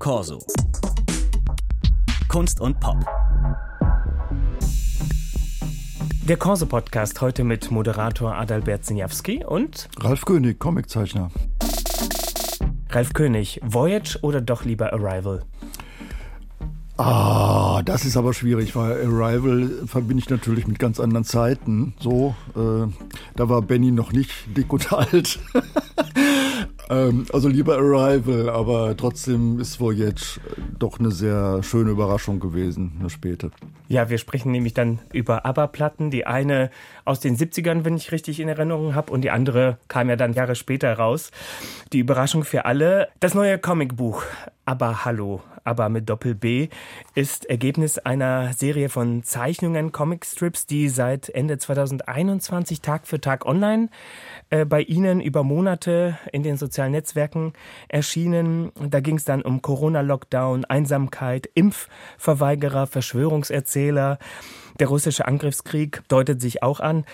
Corso. Kunst und Pop. Der Corso-Podcast heute mit Moderator Adalbert Zinjawski und Ralf König, Comiczeichner. Ralf König, Voyage oder doch lieber Arrival? Ah, das ist aber schwierig, weil Arrival verbinde ich natürlich mit ganz anderen Zeiten. So, äh, da war Benny noch nicht dick und alt. Ähm, also lieber Arrival, aber trotzdem ist Voyage doch eine sehr schöne Überraschung gewesen, eine späte. Ja, wir sprechen nämlich dann über ABBA-Platten. Die eine aus den 70ern, wenn ich richtig in Erinnerung habe, und die andere kam ja dann Jahre später raus. Die Überraschung für alle, das neue Comicbuch ABBA Hallo aber mit Doppel B, ist Ergebnis einer Serie von Zeichnungen, Comicstrips, die seit Ende 2021 Tag für Tag online äh, bei Ihnen über Monate in den sozialen Netzwerken erschienen. Da ging es dann um Corona-Lockdown, Einsamkeit, Impfverweigerer, Verschwörungserzähler. Der russische Angriffskrieg deutet sich auch an.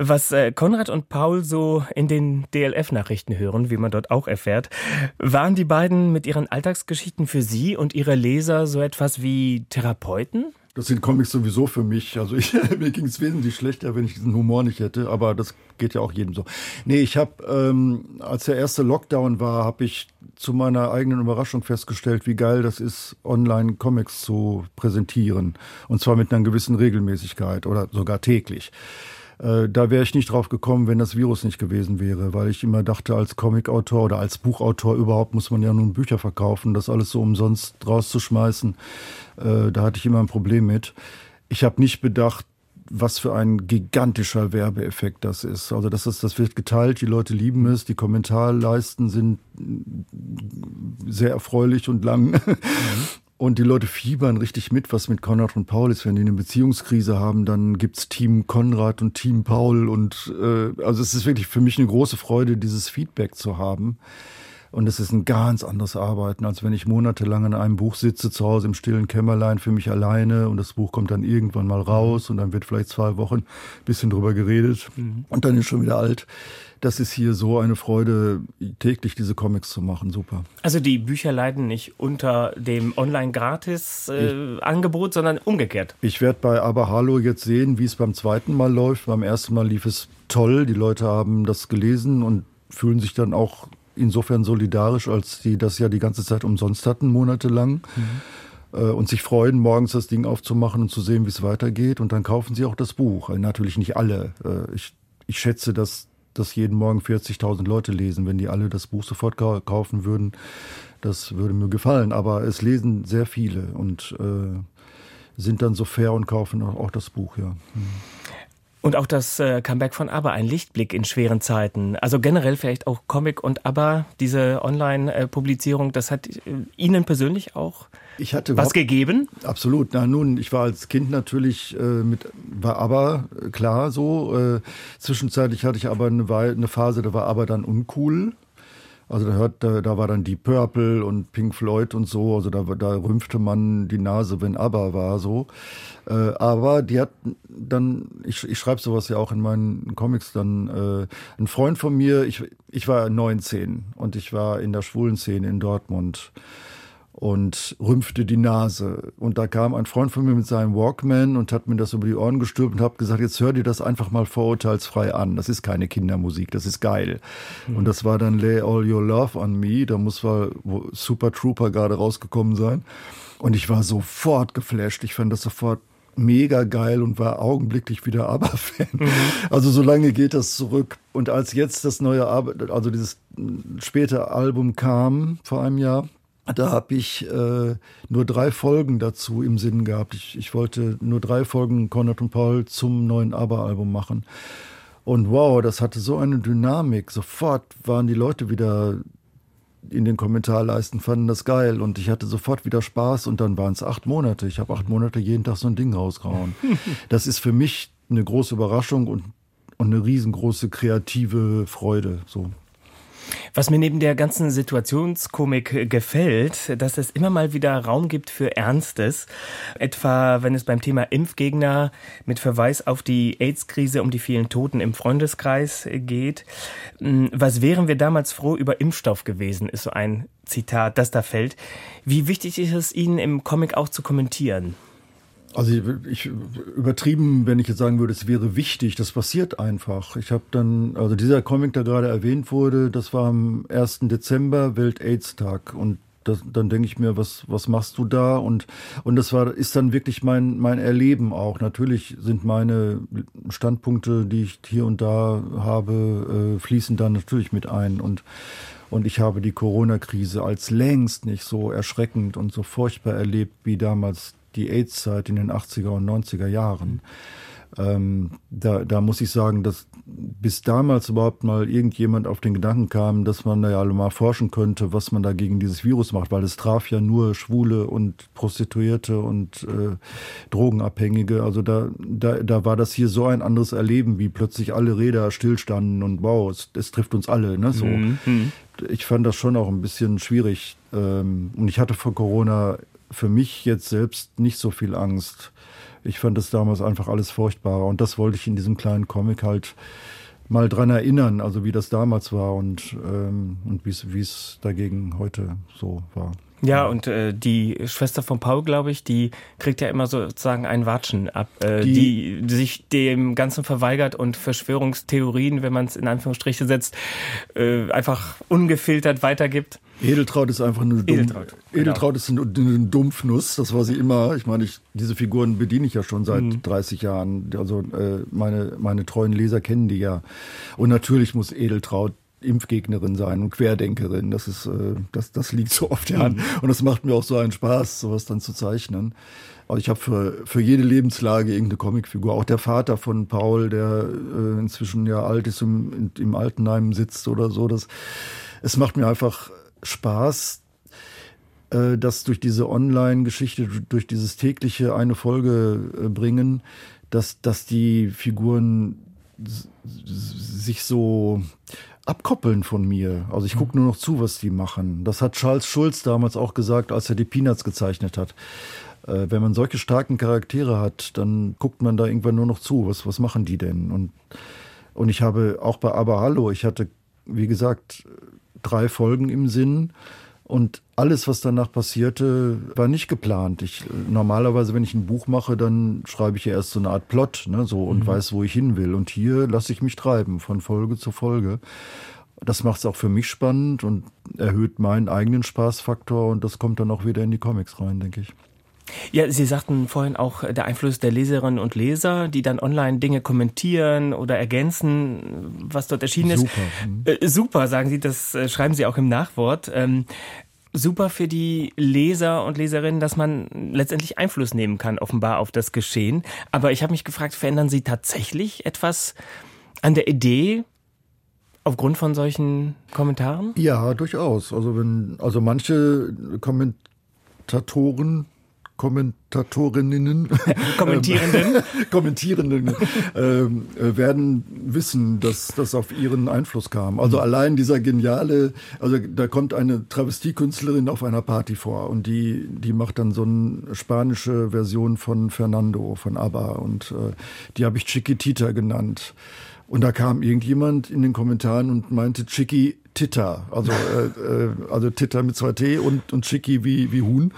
Was äh, Konrad und Paul so in den DLF-Nachrichten hören, wie man dort auch erfährt, waren die beiden mit ihren Alltagsgeschichten für Sie und Ihre Leser so etwas wie Therapeuten? Das sind Comics sowieso für mich. Also ich, mir ging es wesentlich schlechter, wenn ich diesen Humor nicht hätte, aber das geht ja auch jedem so. Nee, ich habe, ähm, als der erste Lockdown war, habe ich zu meiner eigenen Überraschung festgestellt, wie geil das ist, online Comics zu präsentieren. Und zwar mit einer gewissen Regelmäßigkeit oder sogar täglich. Äh, da wäre ich nicht drauf gekommen, wenn das Virus nicht gewesen wäre, weil ich immer dachte, als Comicautor oder als Buchautor überhaupt muss man ja nun Bücher verkaufen, das alles so umsonst rauszuschmeißen. Äh, da hatte ich immer ein Problem mit. Ich habe nicht bedacht, was für ein gigantischer Werbeeffekt das ist. Also das ist, das wird geteilt, die Leute lieben es, die Kommentarleisten sind sehr erfreulich und lang. Mhm. Und die Leute fiebern richtig mit, was mit Konrad und Paul ist. Wenn die eine Beziehungskrise haben, dann gibt's Team Konrad und Team Paul. Und äh, also es ist wirklich für mich eine große Freude, dieses Feedback zu haben. Und es ist ein ganz anderes Arbeiten, als wenn ich monatelang an einem Buch sitze, zu Hause im stillen Kämmerlein für mich alleine und das Buch kommt dann irgendwann mal raus und dann wird vielleicht zwei Wochen ein bisschen drüber geredet mhm. und dann ist schon wieder alt das ist hier so eine Freude, täglich diese Comics zu machen. Super. Also die Bücher leiden nicht unter dem Online-Gratis-Angebot, äh, sondern umgekehrt. Ich werde bei Aber Hallo jetzt sehen, wie es beim zweiten Mal läuft. Beim ersten Mal lief es toll. Die Leute haben das gelesen und fühlen sich dann auch insofern solidarisch, als sie das ja die ganze Zeit umsonst hatten, monatelang. Mhm äh, und sich freuen, morgens das Ding aufzumachen und zu sehen, wie es weitergeht. Und dann kaufen sie auch das Buch. Natürlich nicht alle. Äh, ich, ich schätze, dass das jeden Morgen 40.000 Leute lesen. Wenn die alle das Buch sofort kaufen würden, das würde mir gefallen. Aber es lesen sehr viele und äh, sind dann so fair und kaufen auch, auch das Buch, ja. Hm. Und auch das äh, Comeback von ABBA, ein Lichtblick in schweren Zeiten. Also generell vielleicht auch Comic und ABBA, diese Online-Publizierung, das hat äh, Ihnen persönlich auch ich hatte was gegeben? Absolut. Na nun, ich war als Kind natürlich äh, mit, war aber äh, klar so. Zwischenzeitlich hatte ich aber eine, eine Phase, da war aber dann uncool. Also da, hört, da, da war dann die Purple und Pink Floyd und so. Also da, da rümpfte man die Nase, wenn ABBA war so. Äh, aber die hat dann, ich, ich schreibe sowas ja auch in meinen Comics dann, äh, ein Freund von mir, ich, ich war 19 und ich war in der schwulen Szene in Dortmund und rümpfte die Nase. Und da kam ein Freund von mir mit seinem Walkman und hat mir das über die Ohren gestülpt und hat gesagt, jetzt hör dir das einfach mal vorurteilsfrei an. Das ist keine Kindermusik, das ist geil. Mhm. Und das war dann Lay All Your Love on Me. Da muss wohl Super Trooper gerade rausgekommen sein. Und ich war sofort geflasht. Ich fand das sofort mega geil und war augenblicklich wieder ABBA-Fan. Mhm. Also so lange geht das zurück. Und als jetzt das neue, also dieses späte Album kam vor einem Jahr, da habe ich äh, nur drei Folgen dazu im Sinn gehabt. Ich, ich wollte nur drei Folgen Konrad und Paul zum neuen ABBA-Album machen. Und wow, das hatte so eine Dynamik. Sofort waren die Leute wieder in den Kommentarleisten, fanden das geil und ich hatte sofort wieder Spaß und dann waren es acht Monate. Ich habe acht Monate jeden Tag so ein Ding rausgehauen. Das ist für mich eine große Überraschung und, und eine riesengroße kreative Freude. So. Was mir neben der ganzen Situationskomik gefällt, dass es immer mal wieder Raum gibt für Ernstes. Etwa, wenn es beim Thema Impfgegner mit Verweis auf die AIDS-Krise um die vielen Toten im Freundeskreis geht. Hm, was wären wir damals froh über Impfstoff gewesen, ist so ein Zitat, das da fällt. Wie wichtig ist es Ihnen im Comic auch zu kommentieren? Also ich, ich, übertrieben, wenn ich jetzt sagen würde, es wäre wichtig, das passiert einfach. Ich habe dann, also dieser Comic, der gerade erwähnt wurde, das war am 1. Dezember, Welt-AIDS-Tag. Und das, dann denke ich mir, was, was machst du da? Und, und das war, ist dann wirklich mein, mein Erleben auch. Natürlich sind meine Standpunkte, die ich hier und da habe, äh, fließen da natürlich mit ein. Und, und ich habe die Corona-Krise als längst nicht so erschreckend und so furchtbar erlebt wie damals die AIDS-Zeit in den 80er und 90er Jahren. Ähm, da, da muss ich sagen, dass bis damals überhaupt mal irgendjemand auf den Gedanken kam, dass man da ja mal forschen könnte, was man da gegen dieses Virus macht, weil es traf ja nur Schwule und Prostituierte und äh, Drogenabhängige. Also da, da, da war das hier so ein anderes Erleben, wie plötzlich alle Räder stillstanden und wow, es, es trifft uns alle. Ne, so. Mhm. Ich fand das schon auch ein bisschen schwierig. Ähm, und ich hatte vor Corona für mich jetzt selbst nicht so viel Angst. Ich fand das damals einfach alles furchtbar und das wollte ich in diesem kleinen Comic halt mal dran erinnern, also wie das damals war und, ähm, und wie es dagegen heute so war. Ja, und äh, die Schwester von Paul, glaube ich, die kriegt ja immer sozusagen einen Watschen ab, äh, die, die, sich dem Ganzen verweigert und Verschwörungstheorien, wenn man es in Anführungsstriche setzt, äh, einfach ungefiltert weitergibt. Edeltraut ist einfach eine, Dumm, Edeltraut, genau. Edeltraut ist eine, eine Dumpfnuss. Das war sie immer. Ich meine, ich, diese Figuren bediene ich ja schon seit mhm. 30 Jahren. Also äh, meine, meine treuen Leser kennen die ja. Und natürlich muss Edeltraut Impfgegnerin sein und Querdenkerin. Das ist, äh, das, das liegt so oft der Hand. Mhm. Und das macht mir auch so einen Spaß, sowas dann zu zeichnen. Also ich habe für, für jede Lebenslage irgendeine Comicfigur. Auch der Vater von Paul, der äh, inzwischen ja alt ist, im, im Altenheim sitzt oder so. Das, es macht mir einfach Spaß, äh, dass durch diese Online-Geschichte, durch dieses tägliche eine Folge äh, bringen, dass, dass die Figuren sich so abkoppeln von mir. Also ich gucke nur noch zu, was die machen. Das hat Charles Schulz damals auch gesagt, als er die Peanuts gezeichnet hat. Äh, wenn man solche starken Charaktere hat, dann guckt man da irgendwann nur noch zu. Was, was machen die denn? Und, und ich habe auch bei Aber Hallo, ich hatte, wie gesagt, drei Folgen im Sinn. Und alles, was danach passierte, war nicht geplant. Ich, normalerweise, wenn ich ein Buch mache, dann schreibe ich ja erst so eine Art Plot, ne, so und mhm. weiß, wo ich hin will. Und hier lasse ich mich treiben, von Folge zu Folge. Das macht es auch für mich spannend und erhöht meinen eigenen Spaßfaktor und das kommt dann auch wieder in die Comics rein, denke ich. Ja, Sie sagten vorhin auch der Einfluss der Leserinnen und Leser, die dann online Dinge kommentieren oder ergänzen, was dort erschienen ist. Super. Mhm. Äh, super, sagen Sie, das äh, schreiben Sie auch im Nachwort. Ähm, super für die Leser und Leserinnen, dass man letztendlich Einfluss nehmen kann, offenbar auf das Geschehen. Aber ich habe mich gefragt, verändern Sie tatsächlich etwas an der Idee aufgrund von solchen Kommentaren? Ja, durchaus. Also wenn, also manche Kommentatoren Kommentatorinnen, Kommentierenden, Kommentierenden ähm, äh, werden wissen, dass das auf ihren Einfluss kam. Also mhm. allein dieser geniale, also da kommt eine Travestiekünstlerin auf einer Party vor und die, die macht dann so eine spanische Version von Fernando von ABBA und äh, die habe ich Chiquitita genannt. Und da kam irgendjemand in den Kommentaren und meinte Chiqui Titta, also äh, äh, also Titta mit zwei T und und Chiqui wie wie Huhn.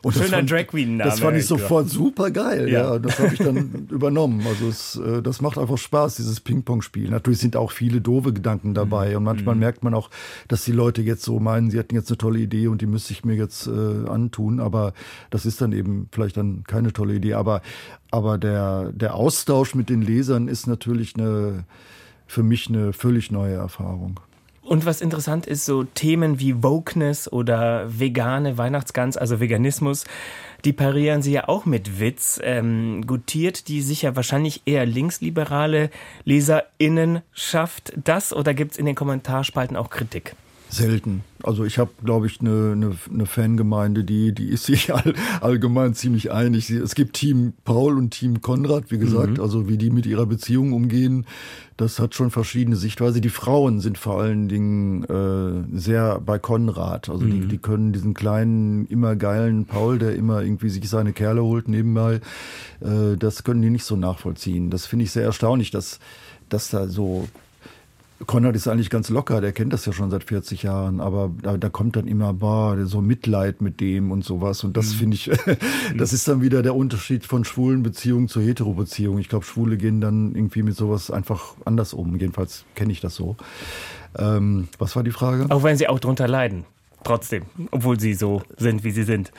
Und Schöner fand, Drag Queen Name. Das fand ich sofort super geil. Ja, ja das habe ich dann übernommen. Also es, äh, das macht einfach Spaß, dieses Ping-Pong-Spiel. Natürlich sind auch viele doofe Gedanken dabei mhm. und manchmal mhm. merkt man auch, dass die Leute jetzt so meinen, sie hätten jetzt eine tolle Idee und die müsste ich mir jetzt äh, antun. Aber das ist dann eben vielleicht dann keine tolle Idee. Aber aber der der Austausch mit den Lesern ist natürlich eine für mich eine völlig neue Erfahrung. Und was interessant ist, so Themen wie Wokeness oder vegane Weihnachtsgans, also Veganismus, die parieren sie ja auch mit Witz. Ähm, gutiert die sicher wahrscheinlich eher linksliberale LeserInnen schafft das oder gibt es in den Kommentarspalten auch Kritik? Selten. Also ich habe, glaube ich, eine, eine, eine, Fangemeinde, die, die ist sich all, allgemein ziemlich einig. Es gibt Team Paul und Team Konrad, wie gesagt, mhm. also wie die mit ihrer Beziehung umgehen, das hat schon verschiedene Sichtweise. Die Frauen sind vor allen Dingen äh, sehr bei Konrad. Also mhm. die, die können diesen kleinen, immer geilen Paul, der immer irgendwie sich seine Kerle holt nebenbei, äh, das können die nicht so nachvollziehen. Das finde ich sehr erstaunlich, dass, dass da so Konrad ist eigentlich ganz locker, der kennt das ja schon seit 40 Jahren, aber da, da kommt dann immer boah, so Mitleid mit dem und sowas. Und das mhm. finde ich, das ist dann wieder der Unterschied von schwulen Beziehungen zu hetero Beziehungen. Ich glaube, Schwule gehen dann irgendwie mit sowas einfach anders um. Jedenfalls kenne ich das so. Ähm, was war die Frage? Auch wenn sie auch drunter leiden trotzdem, obwohl sie so sind, wie sie sind.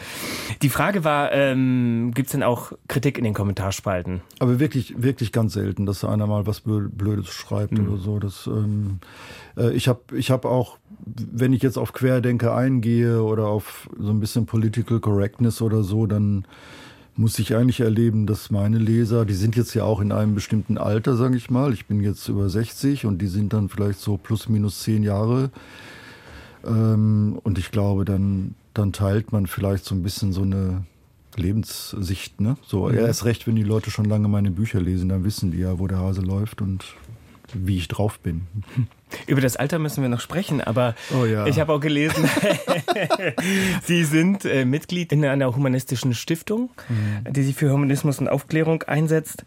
Die Frage war, ähm, gibt es denn auch Kritik in den Kommentarspalten? Aber wirklich, wirklich ganz selten, dass einer mal was Blödes schreibt mhm. oder so. Das, ähm, äh, ich habe ich hab auch, wenn ich jetzt auf Querdenker eingehe oder auf so ein bisschen Political Correctness oder so, dann muss ich eigentlich erleben, dass meine Leser, die sind jetzt ja auch in einem bestimmten Alter, sage ich mal. Ich bin jetzt über 60 und die sind dann vielleicht so plus minus zehn Jahre und ich glaube, dann, dann teilt man vielleicht so ein bisschen so eine Lebenssicht. Ne? So, mhm. erst recht, wenn die Leute schon lange meine Bücher lesen, dann wissen die ja, wo der Hase läuft und wie ich drauf bin. Über das Alter müssen wir noch sprechen, aber oh ja. ich habe auch gelesen, Sie sind äh, Mitglied in einer humanistischen Stiftung, mhm. die sich für Humanismus und Aufklärung einsetzt.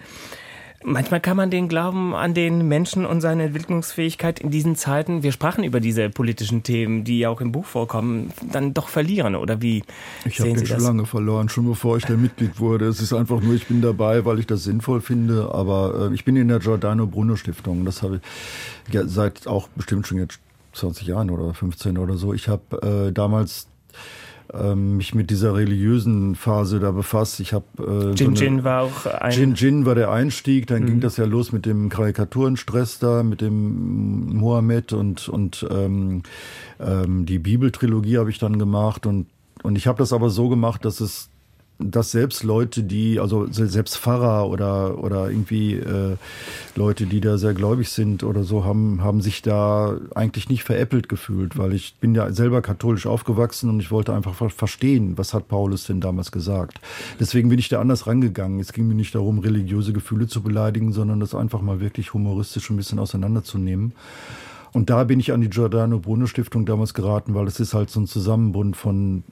Manchmal kann man den Glauben an den Menschen und seine Entwicklungsfähigkeit in diesen Zeiten, wir sprachen über diese politischen Themen, die ja auch im Buch vorkommen, dann doch verlieren, oder wie? Ich habe den schon lange verloren, schon bevor ich der Mitglied wurde. Es ist einfach nur, ich bin dabei, weil ich das sinnvoll finde, aber äh, ich bin in der Giordano Bruno Stiftung. Das habe ich ja, seit auch bestimmt schon jetzt 20 Jahren oder 15 oder so. Ich habe äh, damals ähm, mich mit dieser religiösen Phase da befasst. Ich habe äh, Jin so Jin war auch ein Jin Jin war der Einstieg. Dann mhm. ging das ja los mit dem Karikaturenstress da, mit dem Mohammed und und ähm, ähm, die Bibeltrilogie habe ich dann gemacht und und ich habe das aber so gemacht, dass es dass selbst Leute, die, also selbst Pfarrer oder, oder irgendwie äh, Leute, die da sehr gläubig sind oder so, haben, haben sich da eigentlich nicht veräppelt gefühlt, weil ich bin ja selber katholisch aufgewachsen und ich wollte einfach verstehen, was hat Paulus denn damals gesagt. Deswegen bin ich da anders rangegangen. Es ging mir nicht darum, religiöse Gefühle zu beleidigen, sondern das einfach mal wirklich humoristisch ein bisschen auseinanderzunehmen. Und da bin ich an die Giordano Bruno Stiftung damals geraten, weil es ist halt so ein Zusammenbund von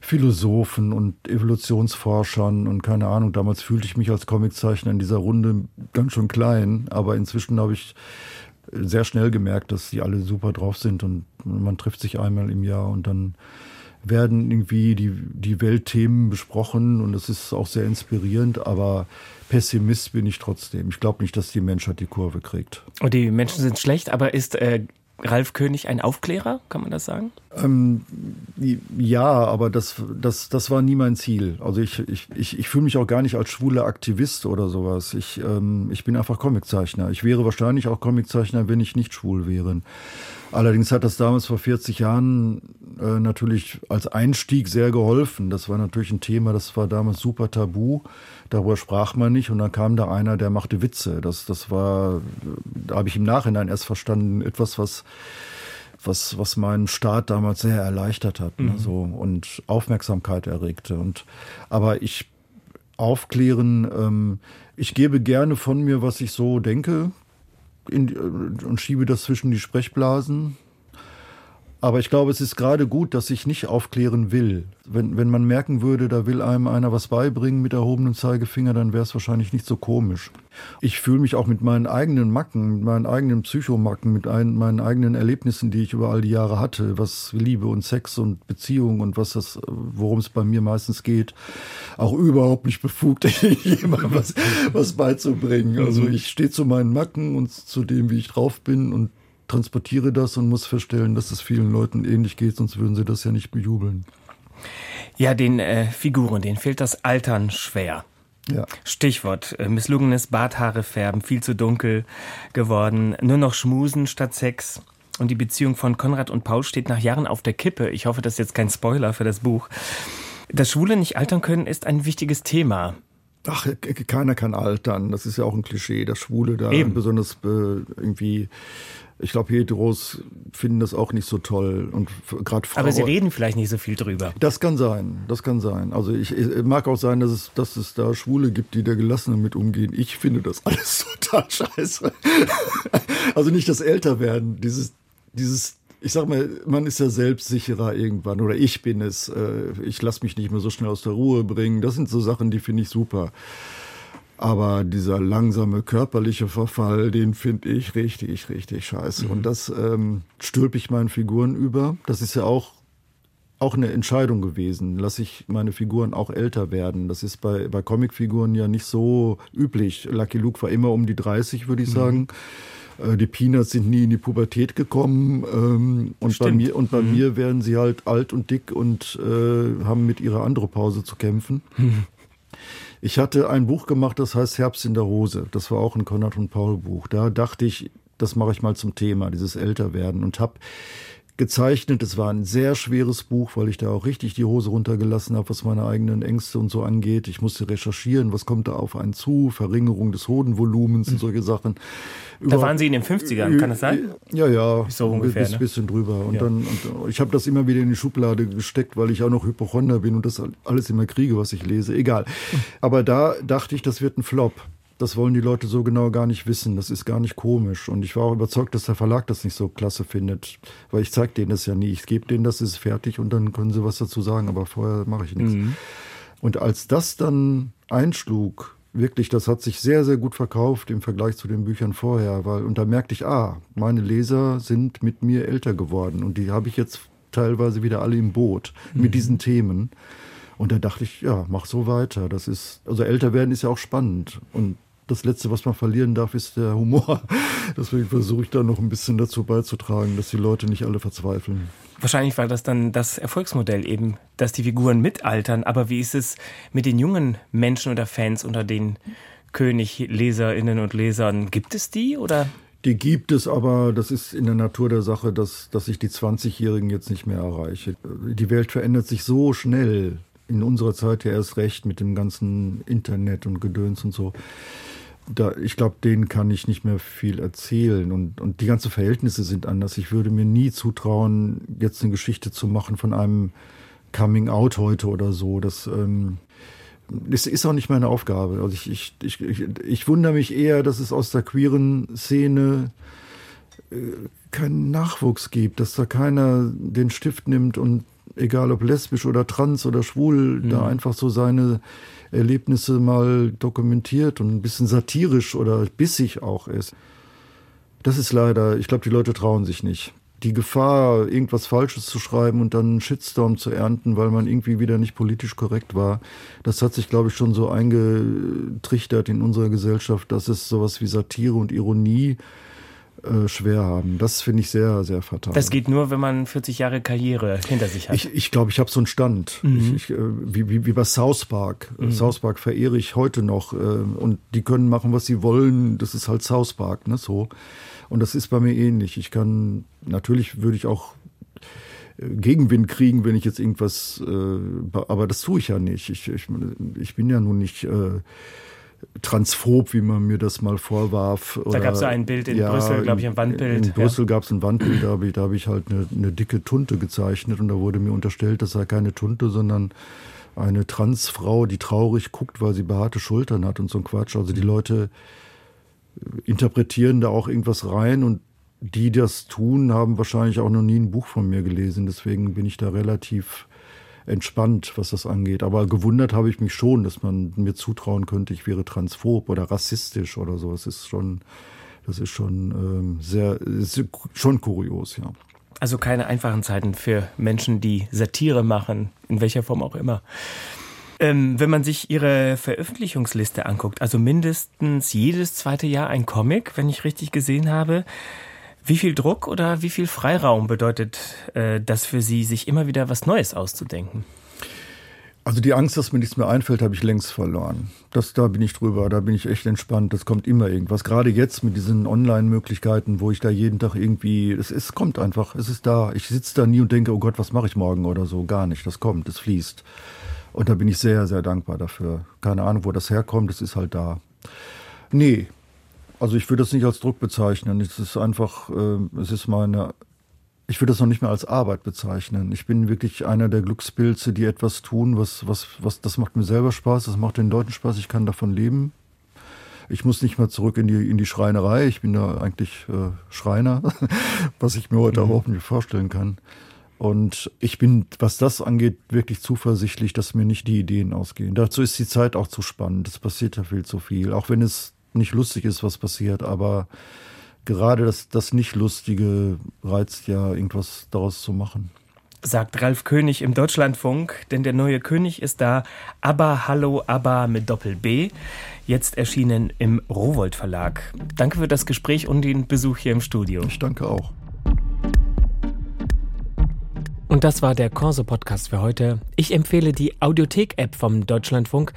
Philosophen und Evolutionsforschern und keine Ahnung. Damals fühlte ich mich als Comiczeichner in dieser Runde ganz schön klein, aber inzwischen habe ich sehr schnell gemerkt, dass die alle super drauf sind und man trifft sich einmal im Jahr und dann werden irgendwie die, die Weltthemen besprochen und das ist auch sehr inspirierend, aber Pessimist bin ich trotzdem. Ich glaube nicht, dass die Menschheit die Kurve kriegt. Und die Menschen sind schlecht, aber ist äh, Ralf König ein Aufklärer, kann man das sagen? Ähm, ja, aber das, das, das war nie mein Ziel. Also ich, ich, ich, ich fühle mich auch gar nicht als schwuler Aktivist oder sowas. Ich, ähm, ich bin einfach Comiczeichner. Ich wäre wahrscheinlich auch Comiczeichner, wenn ich nicht schwul wäre. Allerdings hat das damals vor 40 Jahren äh, natürlich als Einstieg sehr geholfen. Das war natürlich ein Thema, das war damals super tabu. Darüber sprach man nicht und dann kam da einer, der machte Witze. Das, das war, da habe ich im Nachhinein erst verstanden, etwas, was was, was meinen Staat damals sehr erleichtert hat ne, mhm. ne, so, und Aufmerksamkeit erregte. Und, aber ich aufklären, ähm, ich gebe gerne von mir, was ich so denke, in, äh, und schiebe das zwischen die Sprechblasen. Aber ich glaube, es ist gerade gut, dass ich nicht aufklären will. Wenn, wenn man merken würde, da will einem einer was beibringen mit erhobenem Zeigefinger, dann wäre es wahrscheinlich nicht so komisch. Ich fühle mich auch mit meinen eigenen Macken, mit meinen eigenen Psychomacken, mit ein, meinen eigenen Erlebnissen, die ich über all die Jahre hatte, was Liebe und Sex und Beziehung und was das, worum es bei mir meistens geht, auch überhaupt nicht befugt, jemandem was, was beizubringen. Also mhm. ich stehe zu meinen Macken und zu dem, wie ich drauf bin und transportiere das und muss feststellen, dass es vielen Leuten ähnlich geht, sonst würden sie das ja nicht bejubeln. Ja, den äh, Figuren, denen fehlt das Altern schwer. Ja. Stichwort äh, misslungenes Barthaare färben, viel zu dunkel geworden, nur noch schmusen statt Sex. Und die Beziehung von Konrad und Paul steht nach Jahren auf der Kippe. Ich hoffe, das ist jetzt kein Spoiler für das Buch. Das Schwule nicht altern können ist ein wichtiges Thema. Ach, keiner kann altern. Das ist ja auch ein Klischee, dass Schwule da Eben. besonders äh, irgendwie Ich glaube, Heteros finden das auch nicht so toll und gerade Frauen. Aber sie reden vielleicht nicht so viel drüber. Das kann sein, das kann sein. Also ich, ich mag auch sein, dass es, dass es da Schwule gibt, die da gelassen damit umgehen. Ich finde das alles total scheiße. also nicht das Älterwerden, dieses, dieses ich sag mal, man ist ja selbstsicherer irgendwann oder ich bin es. Äh, ich lasse mich nicht mehr so schnell aus der Ruhe bringen. Das sind so Sachen, die finde ich super. Aber dieser langsame körperliche Verfall, den finde ich richtig, richtig scheiße. Mhm. Und das ähm, stülpe ich meinen Figuren über. Das ist ja auch, auch eine Entscheidung gewesen. Lasse ich meine Figuren auch älter werden. Das ist bei, bei Comicfiguren ja nicht so üblich. Lucky Luke war immer um die 30, würde ich mhm. sagen. Äh, die Peanuts sind nie in die Pubertät gekommen ähm, und bei mir und bei mhm. mir werden sie halt alt und dick und äh, haben mit ihrer Andropause zu kämpfen. Ich hatte ein Buch gemacht, das heißt Herbst in der Hose. Das war auch ein Konrad und Paul Buch. Da dachte ich, das mache ich mal zum Thema, dieses Älterwerden und habe gezeichnet. Es war ein sehr schweres Buch, weil ich da auch richtig die Hose runtergelassen habe, was meine eigenen Ängste und so angeht. Ich musste recherchieren, was kommt da auf einen zu, Verringerung des Hodenvolumens und solche Sachen. Da waren Sie in den 50ern, kann das sein? Ja, ja. So ungefähr. Ein ne? bisschen drüber. Und ja. dann, und ich habe das immer wieder in die Schublade gesteckt, weil ich auch noch Hypochonder bin und das alles immer kriege, was ich lese. Egal. Aber da dachte ich, das wird ein Flop. Das wollen die Leute so genau gar nicht wissen. Das ist gar nicht komisch. Und ich war auch überzeugt, dass der Verlag das nicht so klasse findet. Weil ich zeige denen das ja nie. Ich gebe denen das, ist fertig und dann können sie was dazu sagen. Aber vorher mache ich nichts. Mhm. Und als das dann einschlug, wirklich, das hat sich sehr, sehr gut verkauft im Vergleich zu den Büchern vorher. Weil, und da merkte ich, ah, meine Leser sind mit mir älter geworden. Und die habe ich jetzt teilweise wieder alle im Boot mhm. mit diesen Themen. Und da dachte ich, ja, mach so weiter. Das ist, also älter werden ist ja auch spannend. Und das Letzte, was man verlieren darf, ist der Humor. Deswegen versuche ich da noch ein bisschen dazu beizutragen, dass die Leute nicht alle verzweifeln. Wahrscheinlich war das dann das Erfolgsmodell eben, dass die Figuren mitaltern. Aber wie ist es mit den jungen Menschen oder Fans unter den König-Leserinnen und Lesern? Gibt es die oder? Die gibt es, aber das ist in der Natur der Sache, dass, dass ich die 20-Jährigen jetzt nicht mehr erreiche. Die Welt verändert sich so schnell. In unserer Zeit ja erst recht mit dem ganzen Internet und Gedöns und so da, ich glaube, denen kann ich nicht mehr viel erzählen. Und, und die ganzen Verhältnisse sind anders. Ich würde mir nie zutrauen, jetzt eine Geschichte zu machen von einem Coming Out heute oder so. Das ähm, ist, ist auch nicht meine Aufgabe. Also ich, ich, ich, ich, ich wundere mich eher, dass es aus der queeren Szene äh, keinen Nachwuchs gibt, dass da keiner den Stift nimmt und egal ob lesbisch oder trans oder schwul, mhm. da einfach so seine Erlebnisse mal dokumentiert und ein bisschen satirisch oder bissig auch ist. Das ist leider, ich glaube, die Leute trauen sich nicht. Die Gefahr, irgendwas Falsches zu schreiben und dann einen Shitstorm zu ernten, weil man irgendwie wieder nicht politisch korrekt war, das hat sich, glaube ich, schon so eingetrichtert in unserer Gesellschaft, dass es sowas wie Satire und Ironie äh, schwer haben. Das finde ich sehr, sehr fatal. Das geht nur, wenn man 40 Jahre Karriere hinter sich hat. Ich glaube, ich, glaub, ich habe so einen Stand. Mhm. Ich, ich, äh, wie, wie, wie bei South Park. Mhm. South Park verehre ich heute noch. Äh, und die können machen, was sie wollen. Das ist halt South Park, ne? So. Und das ist bei mir ähnlich. Ich kann, natürlich würde ich auch äh, Gegenwind kriegen, wenn ich jetzt irgendwas, äh, aber das tue ich ja nicht. Ich, ich, ich bin ja nun nicht äh, transphob, wie man mir das mal vorwarf. Da gab es ja ein Bild in ja, Brüssel, glaube ich, ein Wandbild. In Brüssel ja. gab es ein Wandbild, da habe ich, hab ich, halt eine, eine, dicke Tunte gezeichnet und da wurde mir unterstellt, das sei keine Tunte, sondern eine Transfrau, die traurig guckt, weil sie behaarte Schultern hat und so ein Quatsch. Also die Leute interpretieren da auch irgendwas rein und die das tun, haben wahrscheinlich auch noch nie ein Buch von mir gelesen. Deswegen bin ich da relativ entspannt, was das angeht. Aber gewundert habe ich mich schon, dass man mir zutrauen könnte, ich wäre transphob oder rassistisch oder so. Das ist schon, das ist schon ähm, sehr, ist schon kurios, ja. Also keine einfachen Zeiten für Menschen, die Satire machen, in welcher Form auch immer. Ähm, wenn man sich Ihre Veröffentlichungsliste anguckt, also mindestens jedes zweite Jahr ein Comic, wenn ich richtig gesehen habe, wie viel Druck oder wie viel Freiraum bedeutet äh, das für Sie, sich immer wieder was Neues auszudenken? Also die Angst, dass mir nichts mehr einfällt, habe ich längst verloren. Das, da bin ich drüber, da bin ich echt entspannt. Das kommt immer irgendwas. Gerade jetzt mit diesen Online-Möglichkeiten, wo ich da jeden Tag irgendwie, es, es kommt einfach, es ist da. Ich sitze da nie und denke, oh Gott, was mache ich morgen oder so. Gar nicht. Das kommt, es fließt. Und da bin ich sehr, sehr dankbar dafür. Keine Ahnung, wo das herkommt, es ist halt da. Nee, Also ich würde das nicht als Druck bezeichnen. Es ist einfach, äh, es ist meine, ich würde das noch nicht mehr als Arbeit bezeichnen. Ich bin wirklich einer der Glückspilze, die etwas tun, was, was, was, das macht mir selber Spaß, das macht den Leuten Spaß, ich kann davon leben. Ich muss nicht mal zurück in die, in die Schreinerei. Ich bin da eigentlich äh, Schreiner, was ich mir heute mhm. auch nicht vorstellen kann. Und ich bin, was das angeht, wirklich zuversichtlich, dass mir nicht die Ideen ausgehen. Dazu ist die Zeit auch zu spannend. Es passiert ja viel zu viel. Auch wenn es nicht lustig ist, was passiert, aber gerade das, das Nicht-Lustige reizt ja, irgendwas daraus zu machen. Sagt Ralf König im Deutschlandfunk, denn der neue König ist da. Aber Hallo, aber mit Doppel B. Jetzt erschienen im Rowold Verlag. Danke für das Gespräch und den Besuch hier im Studio. Ich danke auch. Und das war der Corso-Podcast für heute. Ich empfehle die Audiothek-App vom Deutschlandfunk.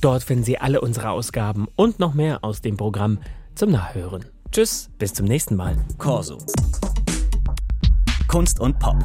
Dort finden Sie alle unsere Ausgaben und noch mehr aus dem Programm zum Nachhören. Tschüss, bis zum nächsten Mal. Corso. Kunst und Pop.